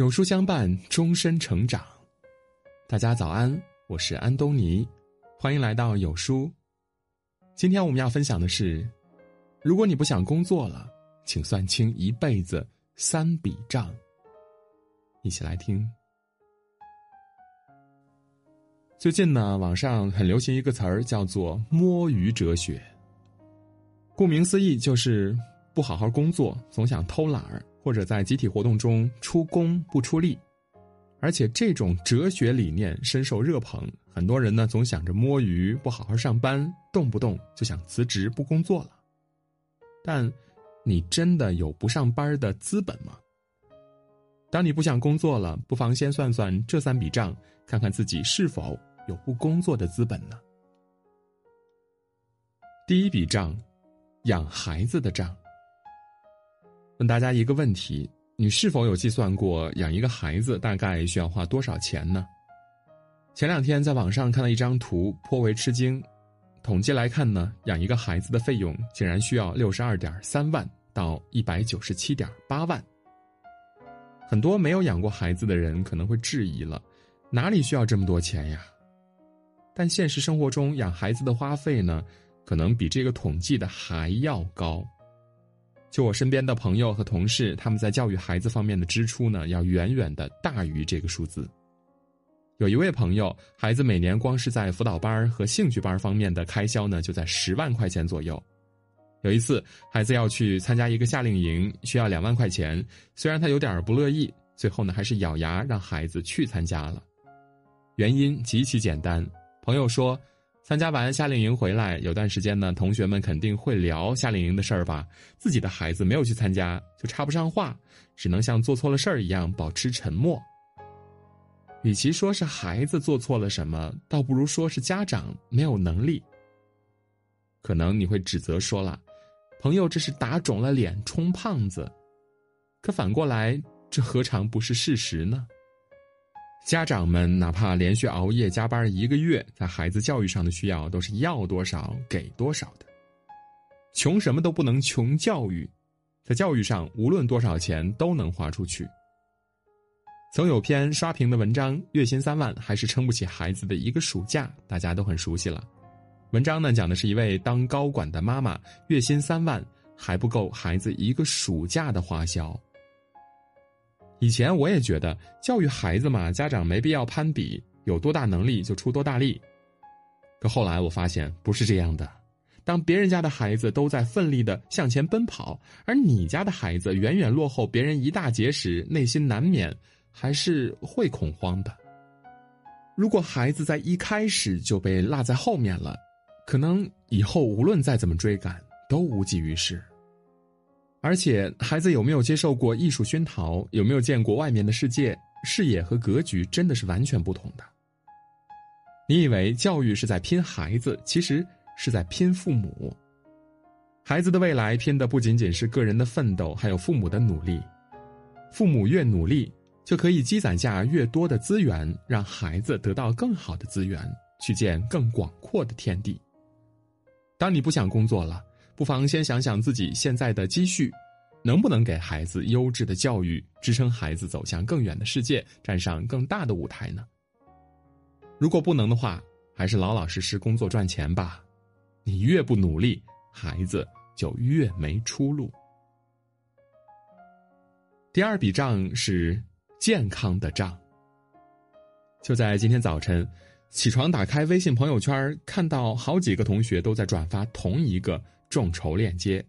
有书相伴，终身成长。大家早安，我是安东尼，欢迎来到有书。今天我们要分享的是：如果你不想工作了，请算清一辈子三笔账。一起来听。最近呢，网上很流行一个词儿，叫做“摸鱼哲学”。顾名思义，就是不好好工作，总想偷懒儿。或者在集体活动中出工不出力，而且这种哲学理念深受热捧，很多人呢总想着摸鱼，不好好上班，动不动就想辞职不工作了。但，你真的有不上班的资本吗？当你不想工作了，不妨先算算这三笔账，看看自己是否有不工作的资本呢？第一笔账，养孩子的账。问大家一个问题：你是否有计算过养一个孩子大概需要花多少钱呢？前两天在网上看到一张图，颇为吃惊。统计来看呢，养一个孩子的费用竟然需要六十二点三万到一百九十七点八万。很多没有养过孩子的人可能会质疑了：哪里需要这么多钱呀？但现实生活中养孩子的花费呢，可能比这个统计的还要高。就我身边的朋友和同事，他们在教育孩子方面的支出呢，要远远的大于这个数字。有一位朋友，孩子每年光是在辅导班和兴趣班方面的开销呢，就在十万块钱左右。有一次，孩子要去参加一个夏令营，需要两万块钱，虽然他有点不乐意，最后呢，还是咬牙让孩子去参加了。原因极其简单，朋友说。参加完夏令营回来，有段时间呢，同学们肯定会聊夏令营的事儿吧？自己的孩子没有去参加，就插不上话，只能像做错了事儿一样保持沉默。与其说是孩子做错了什么，倒不如说是家长没有能力。可能你会指责说了，朋友这是打肿了脸充胖子，可反过来，这何尝不是事实呢？家长们哪怕连续熬夜加班一个月，在孩子教育上的需要都是要多少给多少的。穷什么都不能穷教育，在教育上无论多少钱都能花出去。曾有篇刷屏的文章，月薪三万还是撑不起孩子的一个暑假，大家都很熟悉了。文章呢讲的是一位当高管的妈妈，月薪三万还不够孩子一个暑假的花销。以前我也觉得教育孩子嘛，家长没必要攀比，有多大能力就出多大力。可后来我发现不是这样的，当别人家的孩子都在奋力的向前奔跑，而你家的孩子远远落后别人一大截时，内心难免还是会恐慌的。如果孩子在一开始就被落在后面了，可能以后无论再怎么追赶，都无济于事。而且，孩子有没有接受过艺术熏陶，有没有见过外面的世界，视野和格局真的是完全不同的。你以为教育是在拼孩子，其实是在拼父母。孩子的未来拼的不仅仅是个人的奋斗，还有父母的努力。父母越努力，就可以积攒下越多的资源，让孩子得到更好的资源，去见更广阔的天地。当你不想工作了。不妨先想想自己现在的积蓄，能不能给孩子优质的教育，支撑孩子走向更远的世界，站上更大的舞台呢？如果不能的话，还是老老实实工作赚钱吧。你越不努力，孩子就越没出路。第二笔账是健康的账。就在今天早晨，起床打开微信朋友圈，看到好几个同学都在转发同一个。众筹链接，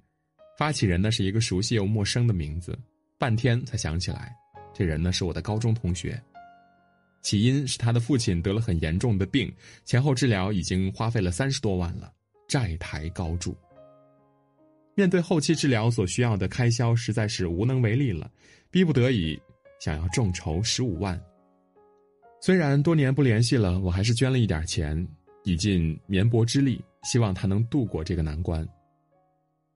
发起人呢是一个熟悉又陌生的名字，半天才想起来，这人呢是我的高中同学。起因是他的父亲得了很严重的病，前后治疗已经花费了三十多万了，债台高筑。面对后期治疗所需要的开销，实在是无能为力了，逼不得已想要众筹十五万。虽然多年不联系了，我还是捐了一点钱，以尽绵薄之力，希望他能度过这个难关。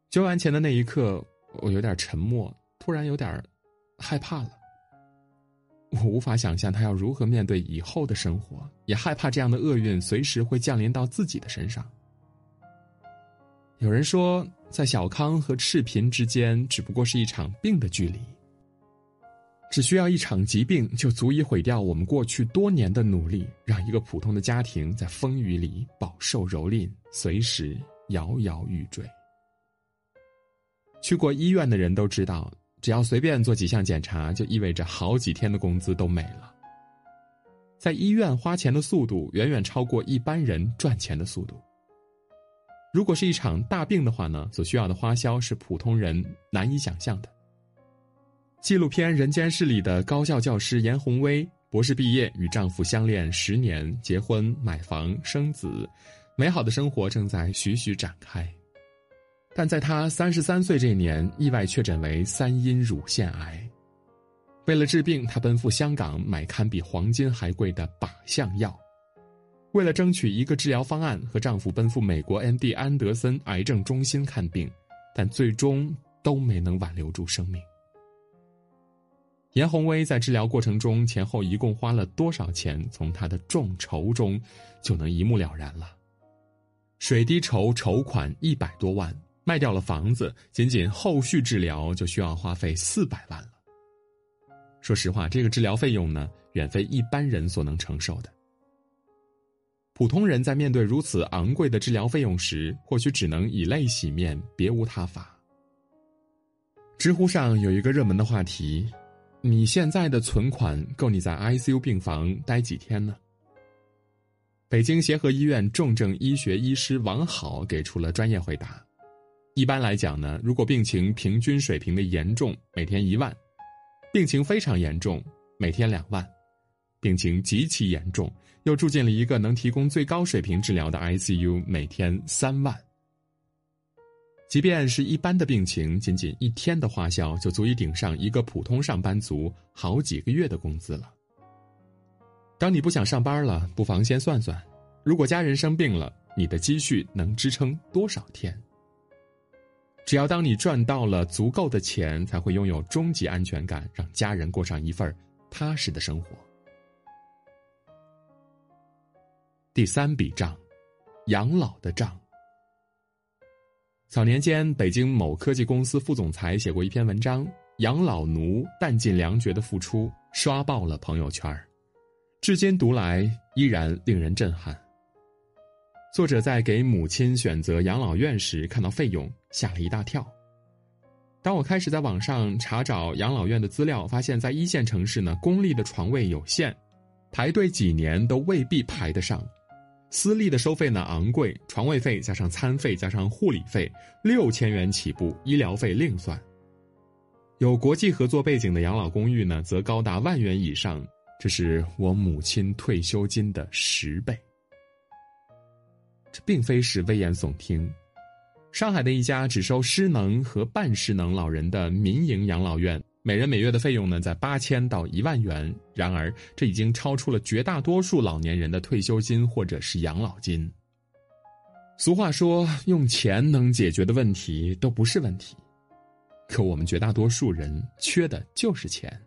交完钱的那一刻，我有点沉默，突然有点害怕了。我无法想象他要如何面对以后的生活，也害怕这样的厄运随时会降临到自己的身上。有人说，在小康和赤贫之间，只不过是一场病的距离。只需要一场疾病，就足以毁掉我们过去多年的努力，让一个普通的家庭在风雨里饱受蹂躏，随时摇摇欲坠。去过医院的人都知道，只要随便做几项检查，就意味着好几天的工资都没了。在医院花钱的速度远远超过一般人赚钱的速度。如果是一场大病的话呢，所需要的花销是普通人难以想象的。纪录片《人间世》里的高校教师严红薇，博士毕业，与丈夫相恋十年，结婚、买房、生子，美好的生活正在徐徐展开。但在她三十三岁这年，意外确诊为三阴乳腺癌。为了治病，她奔赴香港买堪比黄金还贵的靶向药。为了争取一个治疗方案，和丈夫奔赴美国 M.D. 安德森癌症中心看病，但最终都没能挽留住生命。严宏威在治疗过程中前后一共花了多少钱？从他的众筹中就能一目了然了。水滴筹筹款一百多万，卖掉了房子，仅仅后续治疗就需要花费四百万了。说实话，这个治疗费用呢，远非一般人所能承受的。普通人在面对如此昂贵的治疗费用时，或许只能以泪洗面，别无他法。知乎上有一个热门的话题。你现在的存款够你在 ICU 病房待几天呢？北京协和医院重症医学医师王好给出了专业回答：一般来讲呢，如果病情平均水平的严重，每天一万；病情非常严重，每天两万；病情极其严重，又住进了一个能提供最高水平治疗的 ICU，每天三万。即便是一般的病情，仅仅一天的花销就足以顶上一个普通上班族好几个月的工资了。当你不想上班了，不妨先算算，如果家人生病了，你的积蓄能支撑多少天？只要当你赚到了足够的钱，才会拥有终极安全感，让家人过上一份踏实的生活。第三笔账，养老的账。早年间，北京某科技公司副总裁写过一篇文章，《养老奴弹尽粮绝的付出》，刷爆了朋友圈至今读来依然令人震撼。作者在给母亲选择养老院时，看到费用吓了一大跳。当我开始在网上查找养老院的资料，发现，在一线城市呢，公立的床位有限，排队几年都未必排得上。私立的收费呢昂贵，床位费加上餐费加上护理费，六千元起步，医疗费另算。有国际合作背景的养老公寓呢，则高达万元以上，这是我母亲退休金的十倍。并非是危言耸听。上海的一家只收失能和半失能老人的民营养老院。每人每月的费用呢，在八千到一万元。然而，这已经超出了绝大多数老年人的退休金或者是养老金。俗话说，用钱能解决的问题都不是问题，可我们绝大多数人缺的就是钱。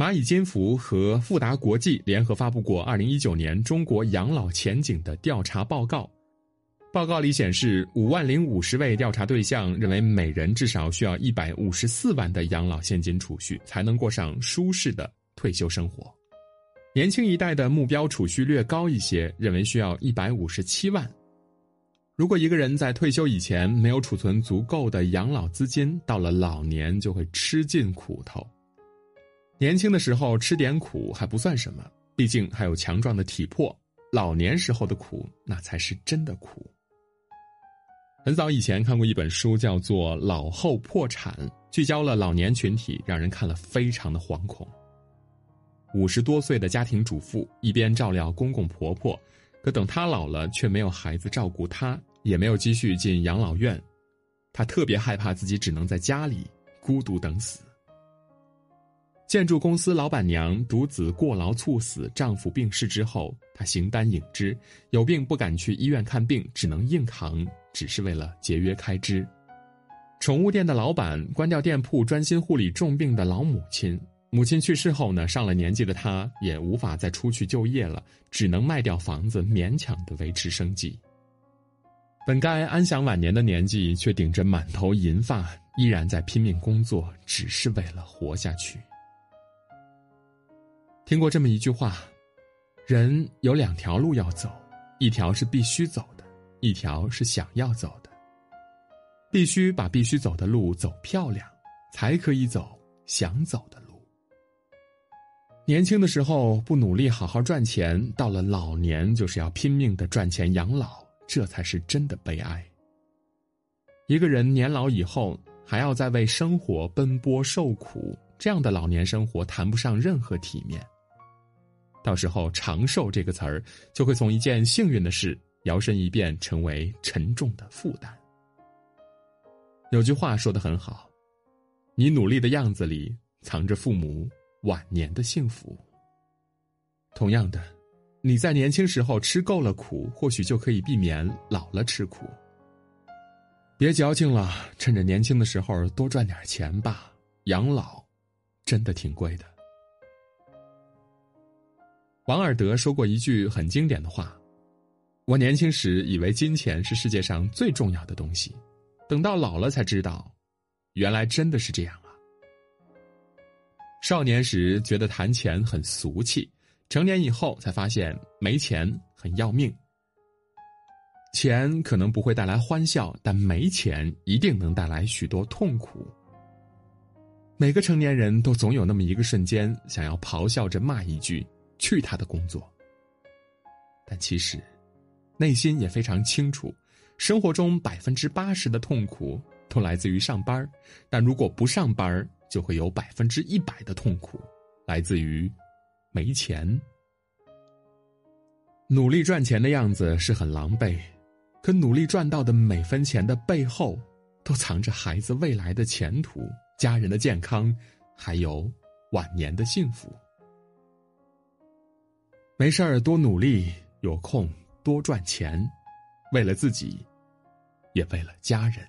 蚂蚁金服和富达国际联合发布过二零一九年中国养老前景的调查报告。报告里显示，五万零五十位调查对象认为，每人至少需要一百五十四万的养老现金储蓄，才能过上舒适的退休生活。年轻一代的目标储蓄略高一些，认为需要一百五十七万。如果一个人在退休以前没有储存足够的养老资金，到了老年就会吃尽苦头。年轻的时候吃点苦还不算什么，毕竟还有强壮的体魄；老年时候的苦，那才是真的苦。很早以前看过一本书，叫做《老后破产》，聚焦了老年群体，让人看了非常的惶恐。五十多岁的家庭主妇一边照料公公婆婆，可等她老了却没有孩子照顾她，也没有积蓄进养老院，她特别害怕自己只能在家里孤独等死。建筑公司老板娘独子过劳猝死，丈夫病逝之后，她形单影只，有病不敢去医院看病，只能硬扛，只是为了节约开支。宠物店的老板关掉店铺，专心护理重病的老母亲。母亲去世后呢，上了年纪的她也无法再出去就业了，只能卖掉房子，勉强的维持生计。本该安享晚年的年纪，却顶着满头银发，依然在拼命工作，只是为了活下去。听过这么一句话：人有两条路要走，一条是必须走的，一条是想要走的。必须把必须走的路走漂亮，才可以走想走的路。年轻的时候不努力好好赚钱，到了老年就是要拼命的赚钱养老，这才是真的悲哀。一个人年老以后还要再为生活奔波受苦，这样的老年生活谈不上任何体面。到时候“长寿”这个词儿就会从一件幸运的事摇身一变成为沉重的负担。有句话说的很好：“你努力的样子里藏着父母晚年的幸福。”同样的，你在年轻时候吃够了苦，或许就可以避免老了吃苦。别矫情了，趁着年轻的时候多赚点钱吧。养老真的挺贵的。王尔德说过一句很经典的话：“我年轻时以为金钱是世界上最重要的东西，等到老了才知道，原来真的是这样啊。”少年时觉得谈钱很俗气，成年以后才发现没钱很要命。钱可能不会带来欢笑，但没钱一定能带来许多痛苦。每个成年人都总有那么一个瞬间，想要咆哮着骂一句。去他的工作！但其实，内心也非常清楚，生活中百分之八十的痛苦都来自于上班但如果不上班就会有百分之一百的痛苦来自于没钱。努力赚钱的样子是很狼狈，可努力赚到的每分钱的背后，都藏着孩子未来的前途、家人的健康，还有晚年的幸福。没事儿，多努力，有空多赚钱，为了自己，也为了家人。